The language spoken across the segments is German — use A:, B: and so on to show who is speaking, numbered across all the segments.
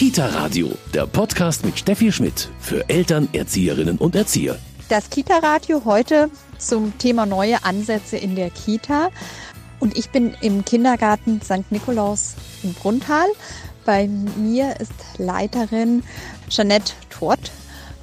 A: Kita Radio, der Podcast mit Steffi Schmidt für Eltern, Erzieherinnen und Erzieher.
B: Das Kita Radio heute zum Thema neue Ansätze in der Kita. Und ich bin im Kindergarten St. Nikolaus in Bruntal. Bei mir ist Leiterin Jeanette Tort.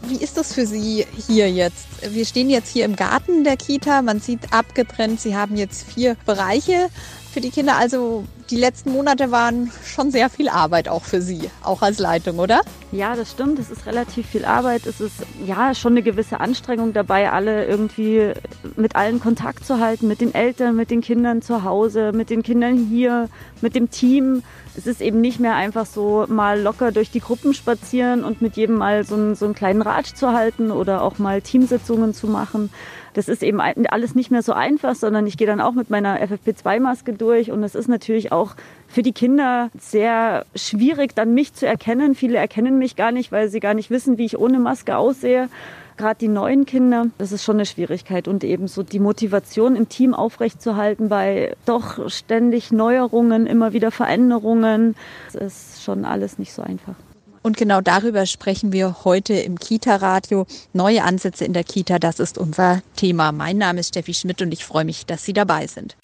B: Wie ist das für Sie hier jetzt? Wir stehen jetzt hier im Garten der Kita. Man sieht abgetrennt, Sie haben jetzt vier Bereiche für die Kinder. Also die letzten Monate waren schon sehr viel Arbeit auch für Sie, auch als Leitung, oder?
C: Ja, das stimmt. Es ist relativ viel Arbeit. Es ist ja schon eine gewisse Anstrengung dabei, alle irgendwie mit allen Kontakt zu halten, mit den Eltern, mit den Kindern zu Hause, mit den Kindern hier, mit dem Team. Es ist eben nicht mehr einfach so mal locker durch die Gruppen spazieren und mit jedem mal so einen, so einen kleinen Ratsch zu halten oder auch mal Teamsitzungen zu machen das ist eben alles nicht mehr so einfach, sondern ich gehe dann auch mit meiner FFP2-Maske durch und es ist natürlich auch für die Kinder sehr schwierig, dann mich zu erkennen. Viele erkennen mich gar nicht, weil sie gar nicht wissen, wie ich ohne Maske aussehe. Gerade die neuen Kinder, das ist schon eine Schwierigkeit und eben so die Motivation im Team aufrechtzuerhalten bei doch ständig Neuerungen, immer wieder Veränderungen. Das ist schon alles nicht so einfach.
B: Und genau darüber sprechen wir heute im Kita-Radio. Neue Ansätze in der Kita, das ist unser Thema. Mein Name ist Steffi Schmidt und ich freue mich, dass Sie dabei sind.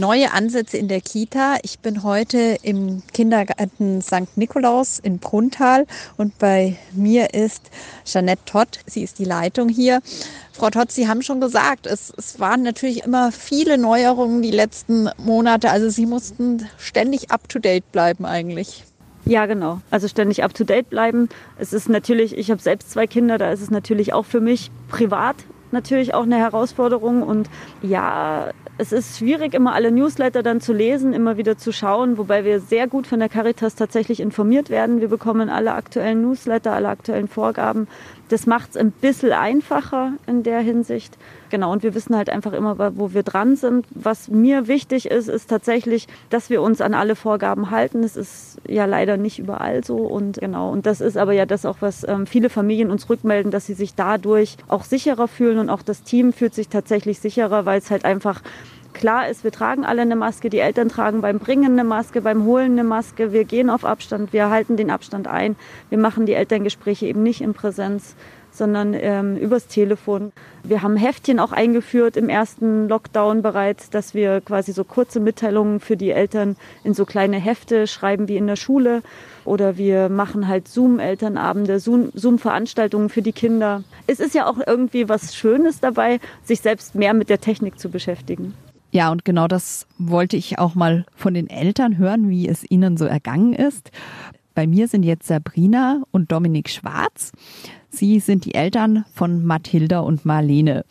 B: Neue Ansätze in der Kita. Ich bin heute im Kindergarten St. Nikolaus in Bruntal und bei mir ist Jeanette Todd. Sie ist die Leitung hier. Frau Todd, Sie haben schon gesagt, es, es waren natürlich immer viele Neuerungen die letzten Monate. Also Sie mussten ständig up-to-date bleiben eigentlich.
C: Ja, genau. Also ständig up-to-date bleiben. Es ist natürlich, ich habe selbst zwei Kinder, da ist es natürlich auch für mich privat natürlich auch eine Herausforderung. Und ja, es ist schwierig, immer alle Newsletter dann zu lesen, immer wieder zu schauen, wobei wir sehr gut von der Caritas tatsächlich informiert werden. Wir bekommen alle aktuellen Newsletter, alle aktuellen Vorgaben. Das macht es ein bisschen einfacher in der Hinsicht. Genau, und wir wissen halt einfach immer, wo wir dran sind. Was mir wichtig ist, ist tatsächlich, dass wir uns an alle Vorgaben halten. Es ist ja leider nicht überall so. Und genau, und das ist aber ja das auch, was ähm, viele Familien uns rückmelden, dass sie sich dadurch auch sicherer fühlen und auch das Team fühlt sich tatsächlich sicherer, weil es halt einfach klar ist, wir tragen alle eine Maske, die Eltern tragen beim Bringen eine Maske, beim Holen eine Maske, wir gehen auf Abstand, wir halten den Abstand ein, wir machen die Elterngespräche eben nicht in Präsenz sondern ähm, übers Telefon. Wir haben Heftchen auch eingeführt im ersten Lockdown bereits, dass wir quasi so kurze Mitteilungen für die Eltern in so kleine Hefte schreiben wie in der Schule. Oder wir machen halt Zoom-Elternabende, Zoom-Veranstaltungen für die Kinder. Es ist ja auch irgendwie was Schönes dabei, sich selbst mehr mit der Technik zu beschäftigen.
B: Ja, und genau das wollte ich auch mal von den Eltern hören, wie es ihnen so ergangen ist. Bei mir sind jetzt Sabrina und Dominik Schwarz. Sie sind die Eltern von Mathilda und Marlene.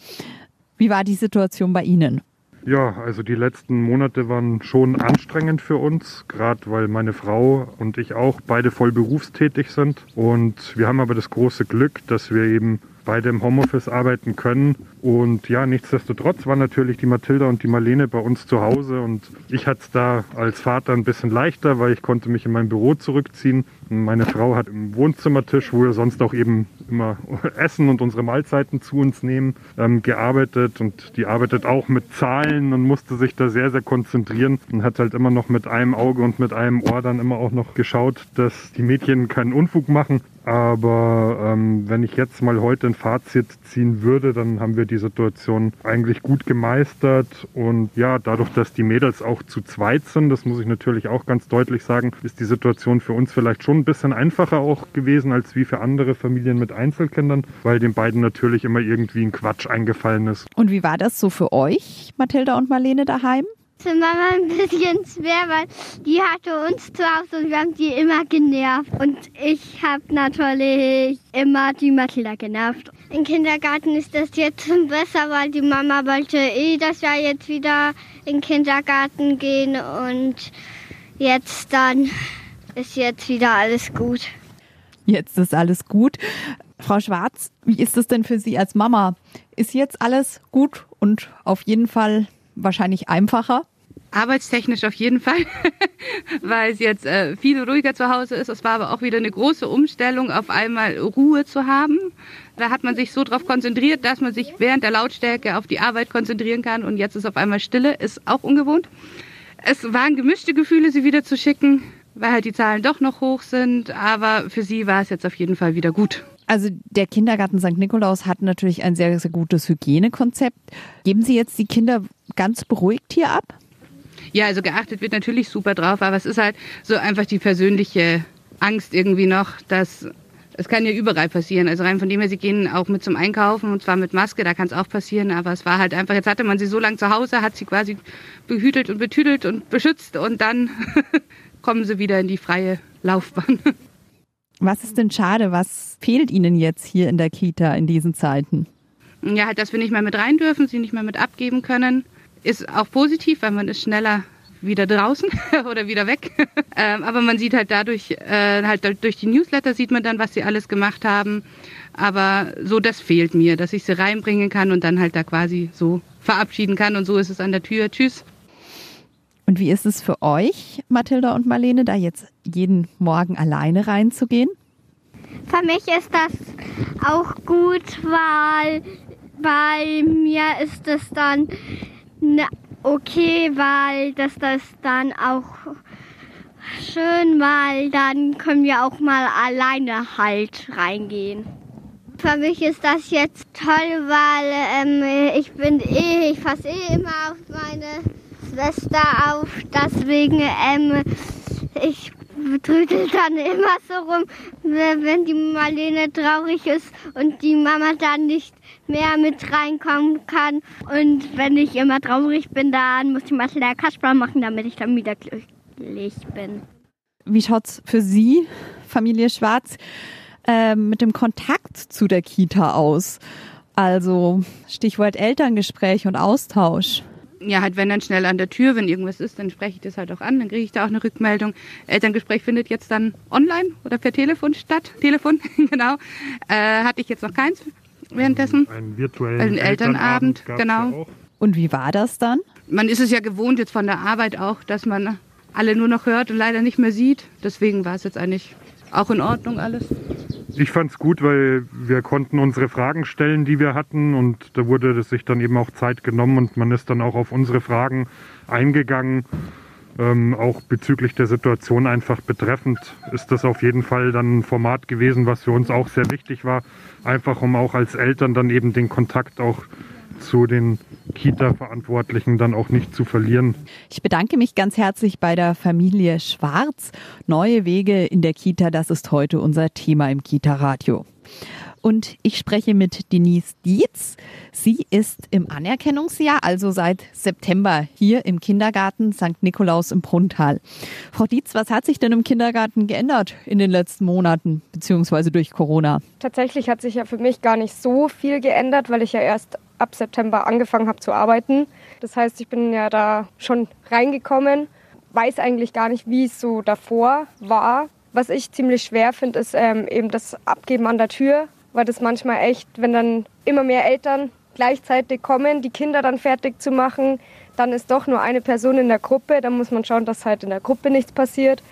B: Wie war die Situation bei Ihnen?
D: Ja, also die letzten Monate waren schon anstrengend für uns, gerade weil meine Frau und ich auch beide voll berufstätig sind. Und wir haben aber das große Glück, dass wir eben beide im Homeoffice arbeiten können. Und ja, nichtsdestotrotz waren natürlich die Mathilda und die Marlene bei uns zu Hause und ich hatte es da als Vater ein bisschen leichter, weil ich konnte mich in mein Büro zurückziehen. Meine Frau hat im Wohnzimmertisch, wo wir sonst auch eben immer essen und unsere Mahlzeiten zu uns nehmen, ähm, gearbeitet und die arbeitet auch mit Zahlen und musste sich da sehr, sehr konzentrieren und hat halt immer noch mit einem Auge und mit einem Ohr dann immer auch noch geschaut, dass die Mädchen keinen Unfug machen. Aber ähm, wenn ich jetzt mal heute ein Fazit ziehen würde, dann haben wir die Situation eigentlich gut gemeistert. Und ja, dadurch, dass die Mädels auch zu zweit sind, das muss ich natürlich auch ganz deutlich sagen, ist die Situation für uns vielleicht schon ein bisschen einfacher auch gewesen als wie für andere Familien mit Einzelkindern, weil den beiden natürlich immer irgendwie ein Quatsch eingefallen ist.
B: Und wie war das so für euch, Mathilda und Marlene, daheim?
E: Für Mama ein bisschen schwer, weil die hatte uns zu Hause und wir haben die immer genervt. Und ich habe natürlich immer die Mathilda genervt. Im Kindergarten ist das jetzt besser, weil die Mama wollte eh, dass wir jetzt wieder in den Kindergarten gehen und jetzt dann ist jetzt wieder alles gut.
B: Jetzt ist alles gut. Frau Schwarz, wie ist es denn für Sie als Mama? Ist jetzt alles gut und auf jeden Fall wahrscheinlich einfacher?
F: Arbeitstechnisch auf jeden Fall, weil es jetzt äh, viel ruhiger zu Hause ist. Es war aber auch wieder eine große Umstellung, auf einmal Ruhe zu haben. Da hat man sich so darauf konzentriert, dass man sich während der Lautstärke auf die Arbeit konzentrieren kann und jetzt ist auf einmal Stille, ist auch ungewohnt. Es waren gemischte Gefühle, sie wieder zu schicken, weil halt die Zahlen doch noch hoch sind. Aber für sie war es jetzt auf jeden Fall wieder gut.
B: Also der Kindergarten St. Nikolaus hat natürlich ein sehr, sehr gutes Hygienekonzept. Geben Sie jetzt die Kinder ganz beruhigt hier ab?
F: Ja, also geachtet wird natürlich super drauf, aber es ist halt so einfach die persönliche Angst irgendwie noch, dass es kann ja überall passieren. Also rein von dem her, sie gehen auch mit zum Einkaufen und zwar mit Maske, da kann es auch passieren, aber es war halt einfach, jetzt hatte man sie so lange zu Hause, hat sie quasi behütelt und betüdelt und beschützt und dann kommen sie wieder in die freie Laufbahn.
B: Was ist denn schade? Was fehlt Ihnen jetzt hier in der Kita in diesen Zeiten?
F: Ja, halt, dass wir nicht mehr mit rein dürfen, sie nicht mehr mit abgeben können. Ist auch positiv, weil man ist schneller wieder draußen oder wieder weg. ähm, aber man sieht halt dadurch, äh, halt durch die Newsletter sieht man dann, was sie alles gemacht haben. Aber so, das fehlt mir, dass ich sie reinbringen kann und dann halt da quasi so verabschieden kann. Und so ist es an der Tür. Tschüss.
B: Und wie ist es für euch, Mathilda und Marlene, da jetzt jeden Morgen alleine reinzugehen?
E: Für mich ist das auch gut, weil bei mir ist es dann ne, okay, weil das das dann auch schön, weil dann können wir auch mal alleine halt reingehen. Für mich ist das jetzt toll, weil ähm, ich bin eh, ich fasse eh immer auf meine Schwester auf. Deswegen, ähm, ich trödel dann immer so rum, wenn die Marlene traurig ist und die Mama dann nicht mehr mit reinkommen kann. Und wenn ich immer traurig bin, dann muss die Marlene Kasper machen, damit ich dann wieder glücklich bin.
B: Wie schaut's für Sie, Familie Schwarz, äh, mit dem Kontakt zu der Kita aus? Also Stichwort Elterngespräch und Austausch
F: ja, halt wenn dann schnell an der Tür, wenn irgendwas ist, dann spreche ich das halt auch an, dann kriege ich da auch eine Rückmeldung. Elterngespräch findet jetzt dann online oder per Telefon statt. Telefon, genau. Äh, hatte ich jetzt noch keins währenddessen.
D: Einen virtuellen
F: Einen Elternabend,
D: Elternabend
F: genau.
D: Ja
B: Und wie war das dann?
F: Man ist es ja gewohnt jetzt von der Arbeit auch, dass man alle nur noch hört und leider nicht mehr sieht. Deswegen war es jetzt eigentlich auch in Ordnung alles.
D: Ich fand es gut, weil wir konnten unsere Fragen stellen, die wir hatten und da wurde sich dann eben auch Zeit genommen und man ist dann auch auf unsere Fragen eingegangen. Ähm, auch bezüglich der Situation einfach betreffend ist das auf jeden Fall dann ein Format gewesen, was für uns auch sehr wichtig war, einfach um auch als Eltern dann eben den Kontakt auch zu den Kita-Verantwortlichen dann auch nicht zu verlieren.
B: Ich bedanke mich ganz herzlich bei der Familie Schwarz. Neue Wege in der Kita, das ist heute unser Thema im Kita-Radio. Und ich spreche mit Denise Dietz. Sie ist im Anerkennungsjahr, also seit September hier im Kindergarten St. Nikolaus im Brunntal. Frau Dietz, was hat sich denn im Kindergarten geändert in den letzten Monaten, beziehungsweise durch Corona?
G: Tatsächlich hat sich ja für mich gar nicht so viel geändert, weil ich ja erst ab September angefangen habe zu arbeiten. Das heißt, ich bin ja da schon reingekommen, weiß eigentlich gar nicht, wie es so davor war. Was ich ziemlich schwer finde, ist ähm, eben das Abgeben an der Tür, weil das manchmal echt, wenn dann immer mehr Eltern gleichzeitig kommen, die Kinder dann fertig zu machen, dann ist doch nur eine Person in der Gruppe. Da muss man schauen, dass halt in der Gruppe nichts passiert.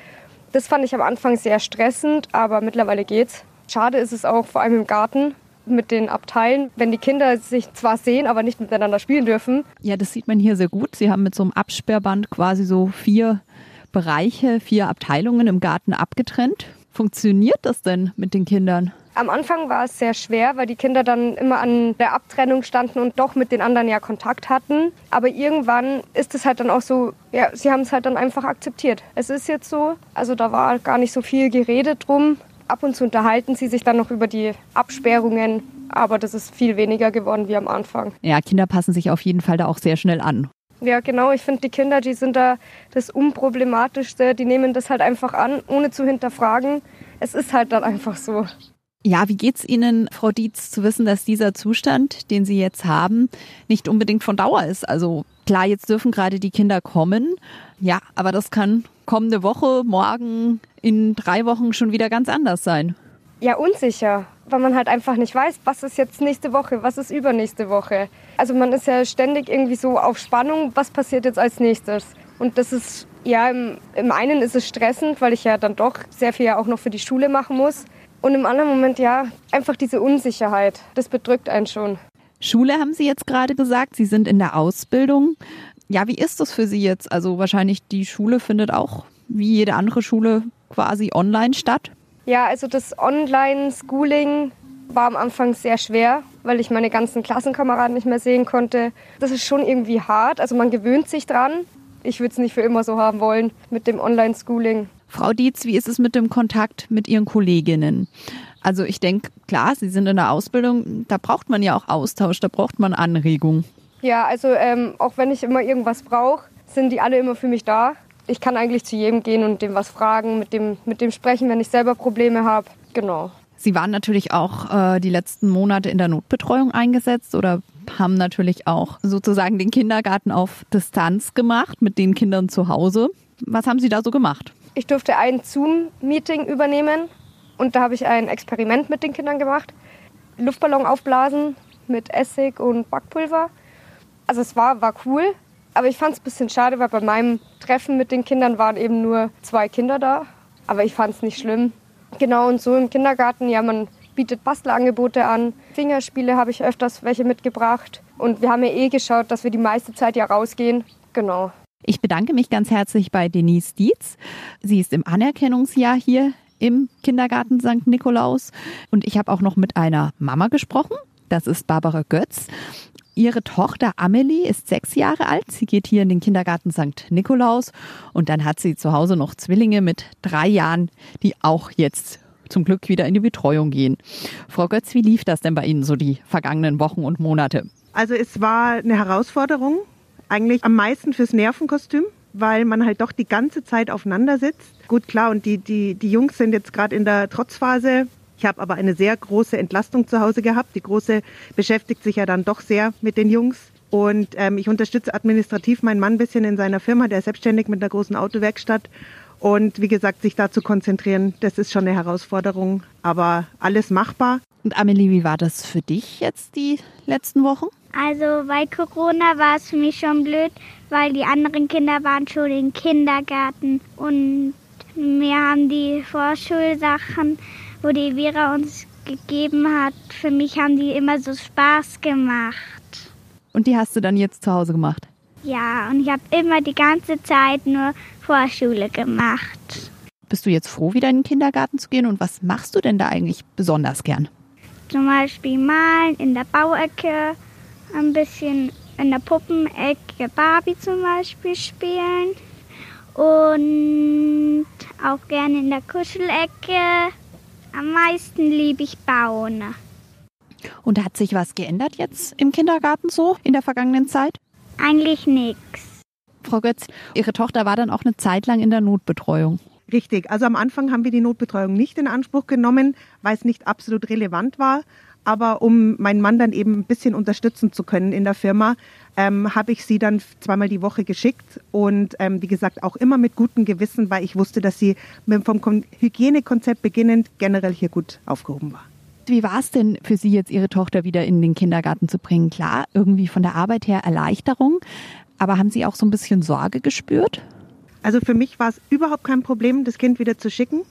G: Das fand ich am Anfang sehr stressend, aber mittlerweile geht's. Schade ist es auch vor allem im Garten, mit den Abteilen, wenn die Kinder sich zwar sehen, aber nicht miteinander spielen dürfen.
B: Ja, das sieht man hier sehr gut. Sie haben mit so einem Absperrband quasi so vier Bereiche, vier Abteilungen im Garten abgetrennt. Funktioniert das denn mit den Kindern?
G: Am Anfang war es sehr schwer, weil die Kinder dann immer an der Abtrennung standen und doch mit den anderen ja Kontakt hatten. Aber irgendwann ist es halt dann auch so, ja, sie haben es halt dann einfach akzeptiert. Es ist jetzt so, also da war gar nicht so viel geredet drum. Ab und zu unterhalten sie sich dann noch über die Absperrungen, aber das ist viel weniger geworden wie am Anfang.
B: Ja, Kinder passen sich auf jeden Fall da auch sehr schnell an.
G: Ja, genau. Ich finde, die Kinder, die sind da das Unproblematischste. Die nehmen das halt einfach an, ohne zu hinterfragen. Es ist halt dann einfach so.
B: Ja, wie geht's Ihnen, Frau Dietz, zu wissen, dass dieser Zustand, den Sie jetzt haben, nicht unbedingt von Dauer ist? Also klar, jetzt dürfen gerade die Kinder kommen. Ja, aber das kann kommende Woche, morgen, in drei Wochen schon wieder ganz anders sein.
G: Ja, unsicher, weil man halt einfach nicht weiß, was ist jetzt nächste Woche, was ist übernächste Woche. Also man ist ja ständig irgendwie so auf Spannung, was passiert jetzt als nächstes. Und das ist, ja, im, im einen ist es stressend, weil ich ja dann doch sehr viel ja auch noch für die Schule machen muss. Und im anderen Moment, ja, einfach diese Unsicherheit, das bedrückt einen schon.
B: Schule haben Sie jetzt gerade gesagt, Sie sind in der Ausbildung. Ja, wie ist das für Sie jetzt? Also wahrscheinlich die Schule findet auch wie jede andere Schule quasi online statt.
G: Ja, also das Online-Schooling war am Anfang sehr schwer, weil ich meine ganzen Klassenkameraden nicht mehr sehen konnte. Das ist schon irgendwie hart. Also man gewöhnt sich dran. Ich würde es nicht für immer so haben wollen mit dem Online-Schooling.
B: Frau Dietz, wie ist es mit dem Kontakt mit Ihren Kolleginnen? Also ich denke, klar, Sie sind in der Ausbildung, da braucht man ja auch Austausch, da braucht man Anregung.
G: Ja, also ähm, auch wenn ich immer irgendwas brauche, sind die alle immer für mich da. Ich kann eigentlich zu jedem gehen und dem was fragen, mit dem, mit dem sprechen, wenn ich selber Probleme habe. Genau.
B: Sie waren natürlich auch äh, die letzten Monate in der Notbetreuung eingesetzt oder haben natürlich auch sozusagen den Kindergarten auf Distanz gemacht mit den Kindern zu Hause. Was haben Sie da so gemacht?
G: Ich durfte ein Zoom-Meeting übernehmen und da habe ich ein Experiment mit den Kindern gemacht. Luftballon aufblasen mit Essig und Backpulver. Also es war, war cool, aber ich fand es ein bisschen schade, weil bei meinem Treffen mit den Kindern waren eben nur zwei Kinder da. Aber ich fand es nicht schlimm. Genau, und so im Kindergarten, ja, man bietet Bastelangebote an. Fingerspiele habe ich öfters welche mitgebracht. Und wir haben ja eh geschaut, dass wir die meiste Zeit ja rausgehen. Genau.
B: Ich bedanke mich ganz herzlich bei Denise Dietz. Sie ist im Anerkennungsjahr hier im Kindergarten St. Nikolaus. Und ich habe auch noch mit einer Mama gesprochen. Das ist Barbara Götz. Ihre Tochter Amelie ist sechs Jahre alt. Sie geht hier in den Kindergarten St. Nikolaus. Und dann hat sie zu Hause noch Zwillinge mit drei Jahren, die auch jetzt zum Glück wieder in die Betreuung gehen. Frau Götz, wie lief das denn bei Ihnen so die vergangenen Wochen und Monate?
H: Also es war eine Herausforderung, eigentlich am meisten fürs Nervenkostüm, weil man halt doch die ganze Zeit aufeinander sitzt. Gut, klar, und die, die, die Jungs sind jetzt gerade in der Trotzphase. Ich habe aber eine sehr große Entlastung zu Hause gehabt. Die Große beschäftigt sich ja dann doch sehr mit den Jungs. Und ähm, ich unterstütze administrativ meinen Mann ein bisschen in seiner Firma, der ist selbstständig mit einer großen Autowerkstatt. Und wie gesagt, sich da zu konzentrieren, das ist schon eine Herausforderung, aber alles machbar.
B: Und Amelie, wie war das für dich jetzt die letzten Wochen?
E: Also bei Corona war es für mich schon blöd, weil die anderen Kinder waren schon im Kindergarten und mir haben die Vorschulsachen, wo die Vera uns gegeben hat, für mich haben die immer so Spaß gemacht.
B: Und die hast du dann jetzt zu Hause gemacht?
E: Ja, und ich habe immer die ganze Zeit nur Vorschule gemacht.
B: Bist du jetzt froh, wieder in den Kindergarten zu gehen und was machst du denn da eigentlich besonders gern?
E: Zum Beispiel malen in der Bauecke, ein bisschen in der Puppenecke Barbie zum Beispiel spielen und auch gerne in der Kuschelecke. Am meisten liebe ich bauen.
B: Und hat sich was geändert jetzt im Kindergarten so in der vergangenen Zeit?
E: Eigentlich nichts.
B: Frau Götz, Ihre Tochter war dann auch eine Zeit lang in der Notbetreuung.
H: Richtig. Also am Anfang haben wir die Notbetreuung nicht in Anspruch genommen, weil es nicht absolut relevant war. Aber um meinen Mann dann eben ein bisschen unterstützen zu können in der Firma, ähm, habe ich sie dann zweimal die Woche geschickt. Und ähm, wie gesagt, auch immer mit gutem Gewissen, weil ich wusste, dass sie vom Hygienekonzept beginnend generell hier gut aufgehoben war.
B: Wie war es denn für Sie jetzt, Ihre Tochter wieder in den Kindergarten zu bringen? Klar, irgendwie von der Arbeit her Erleichterung, aber haben Sie auch so ein bisschen Sorge gespürt?
H: Also für mich war es überhaupt kein Problem, das Kind wieder zu schicken.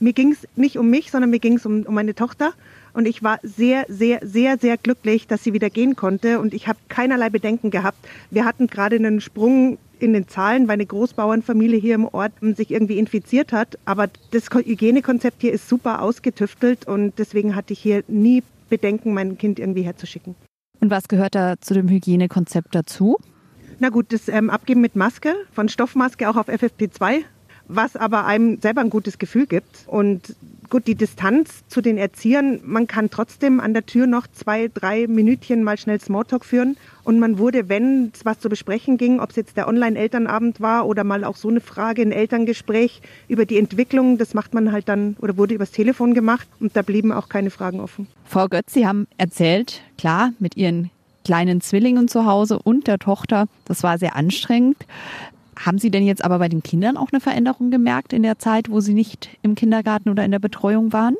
H: Mir ging es nicht um mich, sondern mir ging es um, um meine Tochter. Und ich war sehr, sehr, sehr, sehr glücklich, dass sie wieder gehen konnte. Und ich habe keinerlei Bedenken gehabt. Wir hatten gerade einen Sprung in den Zahlen, weil eine Großbauernfamilie hier im Ort sich irgendwie infiziert hat. Aber das Hygienekonzept hier ist super ausgetüftelt und deswegen hatte ich hier nie Bedenken, mein Kind irgendwie herzuschicken.
B: Und was gehört da zu dem Hygienekonzept dazu?
H: Na gut, das ähm, Abgeben mit Maske, von Stoffmaske auch auf FFP2, was aber einem selber ein gutes Gefühl gibt. Und gut, die Distanz zu den Erziehern, man kann trotzdem an der Tür noch zwei, drei Minütchen mal schnell Smalltalk führen. Und man wurde, wenn es was zu besprechen ging, ob es jetzt der Online-Elternabend war oder mal auch so eine Frage, ein Elterngespräch über die Entwicklung, das macht man halt dann oder wurde übers Telefon gemacht und da blieben auch keine Fragen offen.
B: Frau Götz, Sie haben erzählt, klar, mit Ihren kleinen Zwillingen zu Hause und der Tochter, das war sehr anstrengend. Haben Sie denn jetzt aber bei den Kindern auch eine Veränderung gemerkt in der Zeit, wo Sie nicht im Kindergarten oder in der Betreuung waren?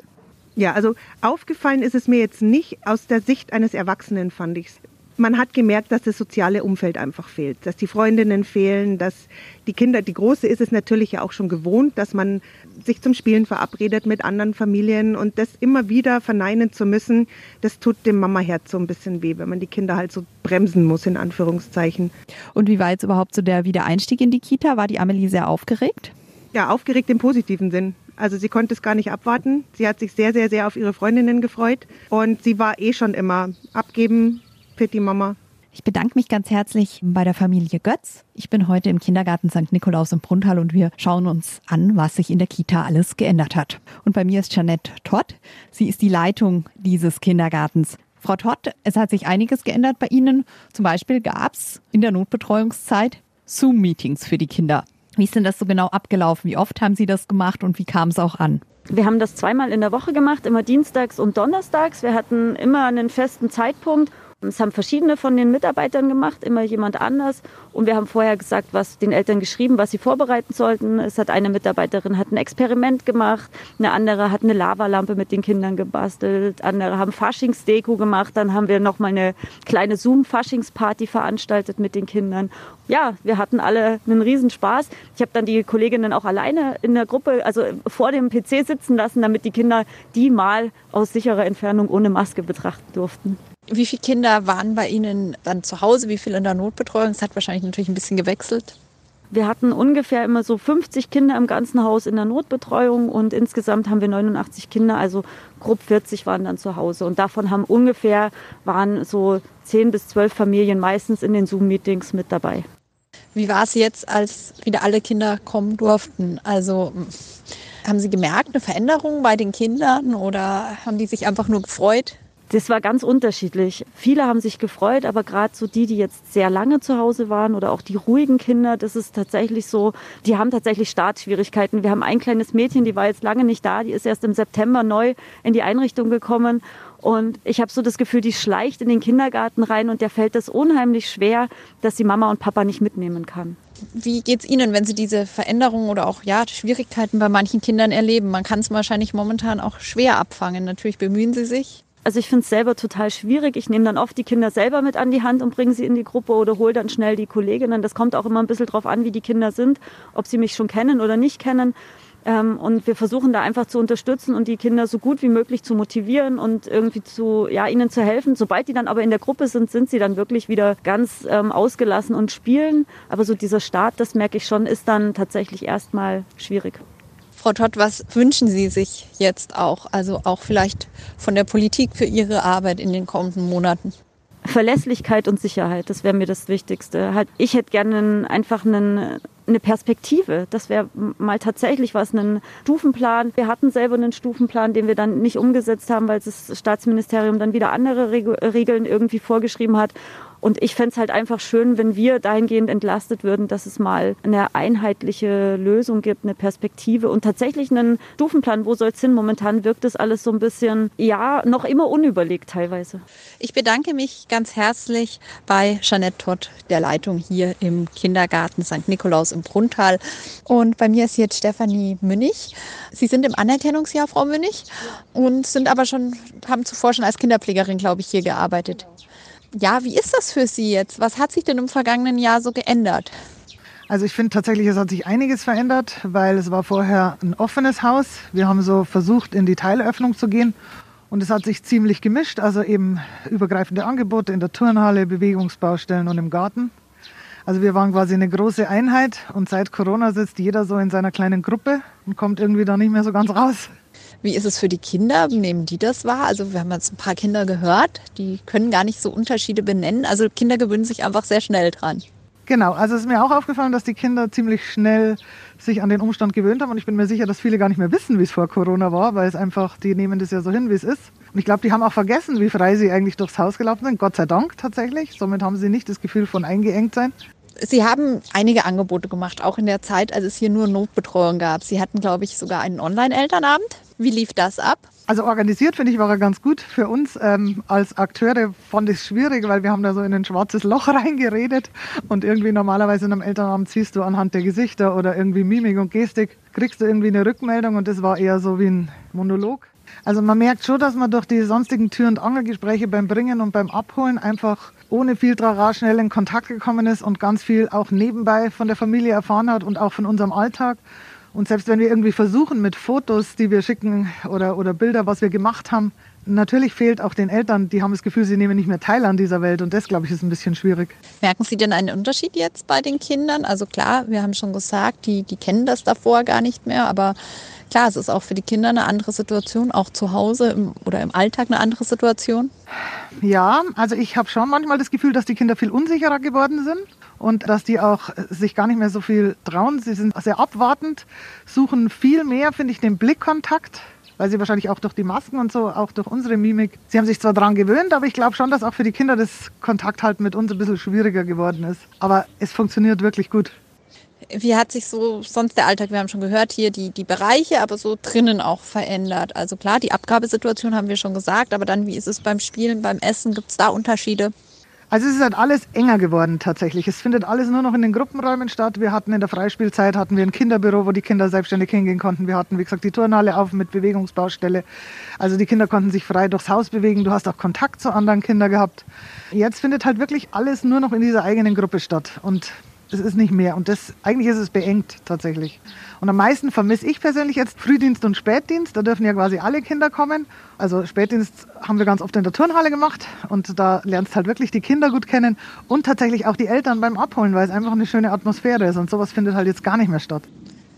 H: Ja, also aufgefallen ist es mir jetzt nicht aus der Sicht eines Erwachsenen, fand ich es man hat gemerkt, dass das soziale Umfeld einfach fehlt, dass die Freundinnen fehlen, dass die Kinder, die Große ist es natürlich ja auch schon gewohnt, dass man sich zum Spielen verabredet mit anderen Familien und das immer wieder verneinen zu müssen, das tut dem Mamaherz so ein bisschen weh, wenn man die Kinder halt so bremsen muss, in Anführungszeichen.
B: Und wie war jetzt überhaupt so der Wiedereinstieg in die Kita? War die Amelie sehr aufgeregt?
H: Ja, aufgeregt im positiven Sinn. Also sie konnte es gar nicht abwarten. Sie hat sich sehr, sehr, sehr auf ihre Freundinnen gefreut. Und sie war eh schon immer abgeben, Pitti Mama.
B: Ich bedanke mich ganz herzlich bei der Familie Götz. Ich bin heute im Kindergarten St. Nikolaus im Bruntal und wir schauen uns an, was sich in der Kita alles geändert hat. Und bei mir ist Janette Todd. Sie ist die Leitung dieses Kindergartens. Frau Todd, es hat sich einiges geändert bei Ihnen. Zum Beispiel gab es in der Notbetreuungszeit Zoom-Meetings für die Kinder. Wie ist denn das so genau abgelaufen? Wie oft haben Sie das gemacht und wie kam es auch an?
C: Wir haben das zweimal in der Woche gemacht, immer dienstags und donnerstags. Wir hatten immer einen festen Zeitpunkt es haben verschiedene von den Mitarbeitern gemacht, immer jemand anders. Und wir haben vorher gesagt, was den Eltern geschrieben, was sie vorbereiten sollten. Es hat eine Mitarbeiterin hat ein Experiment gemacht, eine andere hat eine Lavalampe mit den Kindern gebastelt, andere haben Faschingsdeko gemacht. Dann haben wir noch mal eine kleine Zoom-Faschingsparty veranstaltet mit den Kindern. Ja, wir hatten alle einen Riesenspaß. Ich habe dann die Kolleginnen auch alleine in der Gruppe, also vor dem PC sitzen lassen, damit die Kinder die mal aus sicherer Entfernung ohne Maske betrachten durften.
B: Wie viele Kinder waren bei Ihnen dann zu Hause? Wie viele in der Notbetreuung? Es hat wahrscheinlich natürlich ein bisschen gewechselt.
C: Wir hatten ungefähr immer so 50 Kinder im ganzen Haus in der Notbetreuung und insgesamt haben wir 89 Kinder, also grob 40 waren dann zu Hause. Und davon haben ungefähr, waren so 10 bis 12 Familien meistens in den Zoom-Meetings mit dabei.
B: Wie war es jetzt, als wieder alle Kinder kommen durften? Also haben Sie gemerkt, eine Veränderung bei den Kindern oder haben die sich einfach nur gefreut?
C: Das war ganz unterschiedlich. Viele haben sich gefreut, aber gerade so die, die jetzt sehr lange zu Hause waren oder auch die ruhigen Kinder, das ist tatsächlich so, die haben tatsächlich Startschwierigkeiten. Wir haben ein kleines Mädchen, die war jetzt lange nicht da, die ist erst im September neu in die Einrichtung gekommen und ich habe so das Gefühl, die schleicht in den Kindergarten rein und der fällt es unheimlich schwer, dass sie Mama und Papa nicht mitnehmen kann.
B: Wie geht es Ihnen, wenn Sie diese Veränderungen oder auch ja, Schwierigkeiten bei manchen Kindern erleben? Man kann es wahrscheinlich momentan auch schwer abfangen. Natürlich bemühen Sie sich.
C: Also ich finde es selber total schwierig. Ich nehme dann oft die Kinder selber mit an die Hand und bringe sie in die Gruppe oder hole dann schnell die Kolleginnen. Das kommt auch immer ein bisschen drauf an, wie die Kinder sind, ob sie mich schon kennen oder nicht kennen. Ähm, und wir versuchen da einfach zu unterstützen und die Kinder so gut wie möglich zu motivieren und irgendwie zu, ja, ihnen zu helfen. Sobald die dann aber in der Gruppe sind, sind sie dann wirklich wieder ganz ähm, ausgelassen und spielen. Aber so dieser Start, das merke ich schon, ist dann tatsächlich erstmal schwierig.
B: Frau Todd, was wünschen Sie sich jetzt auch, also auch vielleicht von der Politik für Ihre Arbeit in den kommenden Monaten?
C: Verlässlichkeit und Sicherheit, das wäre mir das Wichtigste. Halt, ich hätte gerne einfach einen, eine Perspektive. Das wäre mal tatsächlich was, einen Stufenplan. Wir hatten selber einen Stufenplan, den wir dann nicht umgesetzt haben, weil das Staatsministerium dann wieder andere Regeln irgendwie vorgeschrieben hat. Und ich fände es halt einfach schön, wenn wir dahingehend entlastet würden, dass es mal eine einheitliche Lösung gibt, eine Perspektive und tatsächlich einen Stufenplan. Wo soll es hin? Momentan wirkt das alles so ein bisschen, ja, noch immer unüberlegt teilweise.
B: Ich bedanke mich ganz herzlich bei Jeanette Todd, der Leitung hier im Kindergarten St. Nikolaus im Brunntal. Und bei mir ist jetzt Stefanie Münnig. Sie sind im Anerkennungsjahr, Frau Münnig, und sind aber schon, haben zuvor schon als Kinderpflegerin, glaube ich, hier gearbeitet. Ja, wie ist das für Sie jetzt? Was hat sich denn im vergangenen Jahr so geändert?
I: Also ich finde tatsächlich, es hat sich einiges verändert, weil es war vorher ein offenes Haus. Wir haben so versucht, in die Teilöffnung zu gehen und es hat sich ziemlich gemischt. Also eben übergreifende Angebote in der Turnhalle, Bewegungsbaustellen und im Garten. Also wir waren quasi eine große Einheit und seit Corona sitzt jeder so in seiner kleinen Gruppe und kommt irgendwie da nicht mehr so ganz raus.
B: Wie ist es für die Kinder? Nehmen die das wahr? Also wir haben jetzt ein paar Kinder gehört, die können gar nicht so Unterschiede benennen. Also Kinder gewöhnen sich einfach sehr schnell dran.
I: Genau, also es ist mir auch aufgefallen, dass die Kinder ziemlich schnell sich an den Umstand gewöhnt haben und ich bin mir sicher, dass viele gar nicht mehr wissen, wie es vor Corona war, weil es einfach, die nehmen das ja so hin, wie es ist. Und ich glaube, die haben auch vergessen, wie frei sie eigentlich durchs Haus gelaufen sind, Gott sei Dank tatsächlich. Somit haben sie nicht das Gefühl von eingeengt sein.
B: Sie haben einige Angebote gemacht, auch in der Zeit, als es hier nur Notbetreuung gab. Sie hatten, glaube ich, sogar einen Online-Elternabend. Wie lief das ab?
I: Also organisiert, finde ich, war er ganz gut. Für uns ähm, als Akteure fand ich es schwierig, weil wir haben da so in ein schwarzes Loch reingeredet und irgendwie normalerweise in einem Elternabend siehst du anhand der Gesichter oder irgendwie Mimik und Gestik, kriegst du irgendwie eine Rückmeldung und das war eher so wie ein Monolog. Also man merkt schon, dass man durch die sonstigen Tür- und Angelgespräche beim Bringen und beim Abholen einfach ohne viel Trara schnell in Kontakt gekommen ist und ganz viel auch nebenbei von der Familie erfahren hat und auch von unserem Alltag. Und selbst wenn wir irgendwie versuchen mit Fotos, die wir schicken oder, oder Bilder, was wir gemacht haben, Natürlich fehlt auch den Eltern, die haben das Gefühl, sie nehmen nicht mehr teil an dieser Welt und das, glaube ich, ist ein bisschen schwierig.
B: Merken Sie denn einen Unterschied jetzt bei den Kindern? Also klar, wir haben schon gesagt, die, die kennen das davor gar nicht mehr, aber klar, es ist auch für die Kinder eine andere Situation, auch zu Hause im, oder im Alltag eine andere Situation.
I: Ja, also ich habe schon manchmal das Gefühl, dass die Kinder viel unsicherer geworden sind und dass die auch sich gar nicht mehr so viel trauen. Sie sind sehr abwartend, suchen viel mehr, finde ich, den Blickkontakt weil sie wahrscheinlich auch durch die Masken und so, auch durch unsere Mimik, sie haben sich zwar daran gewöhnt, aber ich glaube schon, dass auch für die Kinder das Kontakt mit uns ein bisschen schwieriger geworden ist. Aber es funktioniert wirklich gut.
B: Wie hat sich so sonst der Alltag, wir haben schon gehört hier, die, die Bereiche, aber so drinnen auch verändert? Also klar, die Abgabesituation haben wir schon gesagt, aber dann, wie ist es beim Spielen, beim Essen? Gibt es da Unterschiede?
I: Also es ist halt alles enger geworden tatsächlich. Es findet alles nur noch in den Gruppenräumen statt. Wir hatten in der Freispielzeit hatten wir ein Kinderbüro, wo die Kinder selbstständig hingehen konnten. Wir hatten, wie gesagt, die Turnhalle auf mit Bewegungsbaustelle. Also die Kinder konnten sich frei durchs Haus bewegen. Du hast auch Kontakt zu anderen Kindern gehabt. Jetzt findet halt wirklich alles nur noch in dieser eigenen Gruppe statt. Und es ist nicht mehr. Und das, eigentlich ist es beengt tatsächlich. Und am meisten vermisse ich persönlich jetzt Frühdienst und Spätdienst. Da dürfen ja quasi alle Kinder kommen. Also Spätdienst haben wir ganz oft in der Turnhalle gemacht. Und da lernst halt wirklich die Kinder gut kennen und tatsächlich auch die Eltern beim Abholen, weil es einfach eine schöne Atmosphäre ist. Und sowas findet halt jetzt gar nicht mehr statt.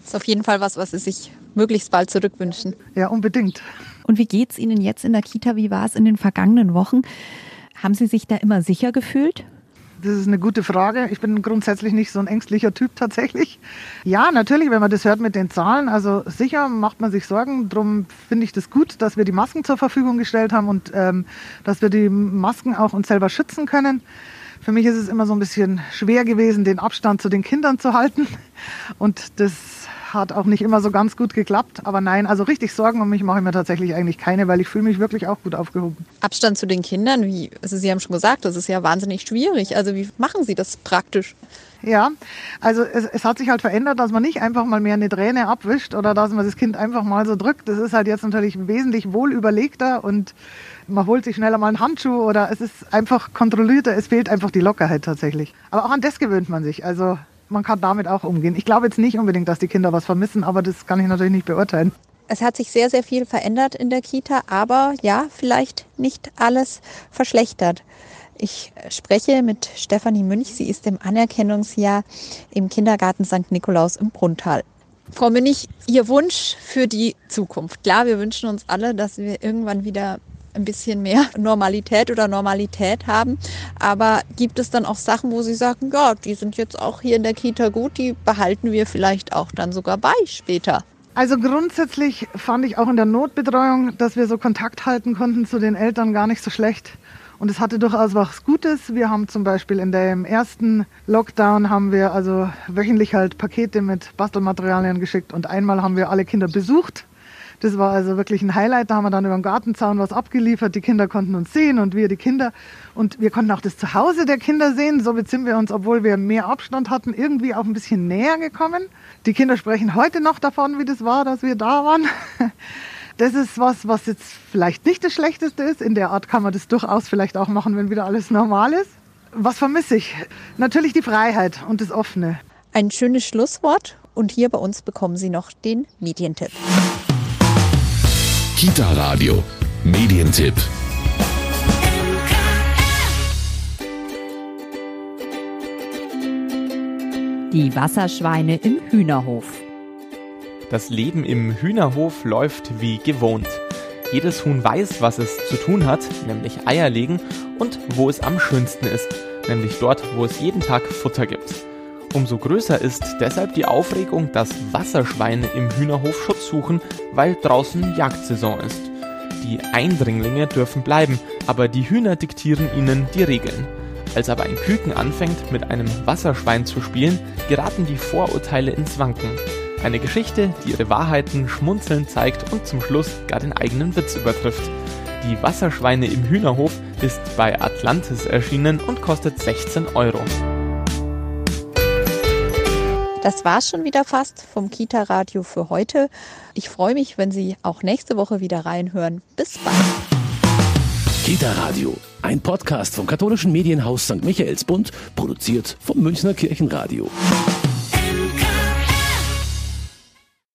B: Das ist auf jeden Fall was, was Sie sich möglichst bald zurückwünschen.
I: Ja, unbedingt.
J: Und wie geht es Ihnen jetzt in der Kita? Wie war es in den vergangenen Wochen? Haben Sie sich da immer sicher gefühlt?
I: Das ist eine gute Frage. Ich bin grundsätzlich nicht so ein ängstlicher Typ tatsächlich. Ja, natürlich, wenn man das hört mit den Zahlen, also sicher macht man sich Sorgen. Darum finde ich das gut, dass wir die Masken zur Verfügung gestellt haben und ähm, dass wir die Masken auch uns selber schützen können. Für mich ist es immer so ein bisschen schwer gewesen, den Abstand zu den Kindern zu halten. Und das hat auch nicht immer so ganz gut geklappt. Aber nein, also richtig Sorgen um mich mache ich mir tatsächlich eigentlich keine, weil ich fühle mich wirklich auch gut aufgehoben.
B: Abstand zu den Kindern, wie, also Sie haben schon gesagt, das ist ja wahnsinnig schwierig. Also wie machen Sie das praktisch?
I: Ja, also es, es, hat sich halt verändert, dass man nicht einfach mal mehr eine Träne abwischt oder dass man das Kind einfach mal so drückt. Das ist halt jetzt natürlich wesentlich wohl überlegter und man holt sich schneller mal einen Handschuh oder es ist einfach kontrollierter. Es fehlt einfach die Lockerheit tatsächlich. Aber auch an das gewöhnt man sich. Also man kann damit auch umgehen. Ich glaube jetzt nicht unbedingt, dass die Kinder was vermissen, aber das kann ich natürlich nicht beurteilen.
B: Es hat sich sehr, sehr viel verändert in der Kita, aber ja, vielleicht nicht alles verschlechtert. Ich spreche mit Stefanie Münch. Sie ist im Anerkennungsjahr im Kindergarten St. Nikolaus im Brunntal. Frau Münch, Ihr Wunsch für die Zukunft. Klar, wir wünschen uns alle, dass wir irgendwann wieder ein bisschen mehr Normalität oder Normalität haben. Aber gibt es dann auch Sachen, wo Sie sagen, ja, die sind jetzt auch hier in der Kita gut, die behalten wir vielleicht auch dann sogar bei später?
I: Also grundsätzlich fand ich auch in der Notbetreuung, dass wir so Kontakt halten konnten zu den Eltern gar nicht so schlecht. Und es hatte durchaus was Gutes. Wir haben zum Beispiel in dem ersten Lockdown haben wir also wöchentlich halt Pakete mit Bastelmaterialien geschickt und einmal haben wir alle Kinder besucht das war also wirklich ein Highlight. Da haben wir dann über den Gartenzaun was abgeliefert. Die Kinder konnten uns sehen und wir die Kinder. Und wir konnten auch das Zuhause der Kinder sehen. Somit sind wir uns, obwohl wir mehr Abstand hatten, irgendwie auch ein bisschen näher gekommen. Die Kinder sprechen heute noch davon, wie das war, dass wir da waren. Das ist was, was jetzt vielleicht nicht das Schlechteste ist. In der Art kann man das durchaus vielleicht auch machen, wenn wieder alles normal ist. Was vermisse ich? Natürlich die Freiheit und das Offene.
B: Ein schönes Schlusswort. Und hier bei uns bekommen Sie noch den Medientipp.
A: Kita Radio, Medientipp.
J: Die Wasserschweine im Hühnerhof.
K: Das Leben im Hühnerhof läuft wie gewohnt. Jedes Huhn weiß, was es zu tun hat, nämlich Eier legen und wo es am schönsten ist, nämlich dort, wo es jeden Tag Futter gibt. Umso größer ist deshalb die Aufregung, dass Wasserschweine im Hühnerhof Schutz suchen, weil draußen Jagdsaison ist. Die Eindringlinge dürfen bleiben, aber die Hühner diktieren ihnen die Regeln. Als aber ein Küken anfängt, mit einem Wasserschwein zu spielen, geraten die Vorurteile ins Wanken. Eine Geschichte, die ihre Wahrheiten schmunzelnd zeigt und zum Schluss gar den eigenen Witz übertrifft. Die Wasserschweine im Hühnerhof ist bei Atlantis erschienen und kostet 16 Euro.
B: Das war's schon wieder fast vom Kita Radio für heute. Ich freue mich, wenn Sie auch nächste Woche wieder reinhören. Bis bald.
A: Kita Radio, ein Podcast vom katholischen Medienhaus St. Michaelsbund, produziert vom Münchner Kirchenradio.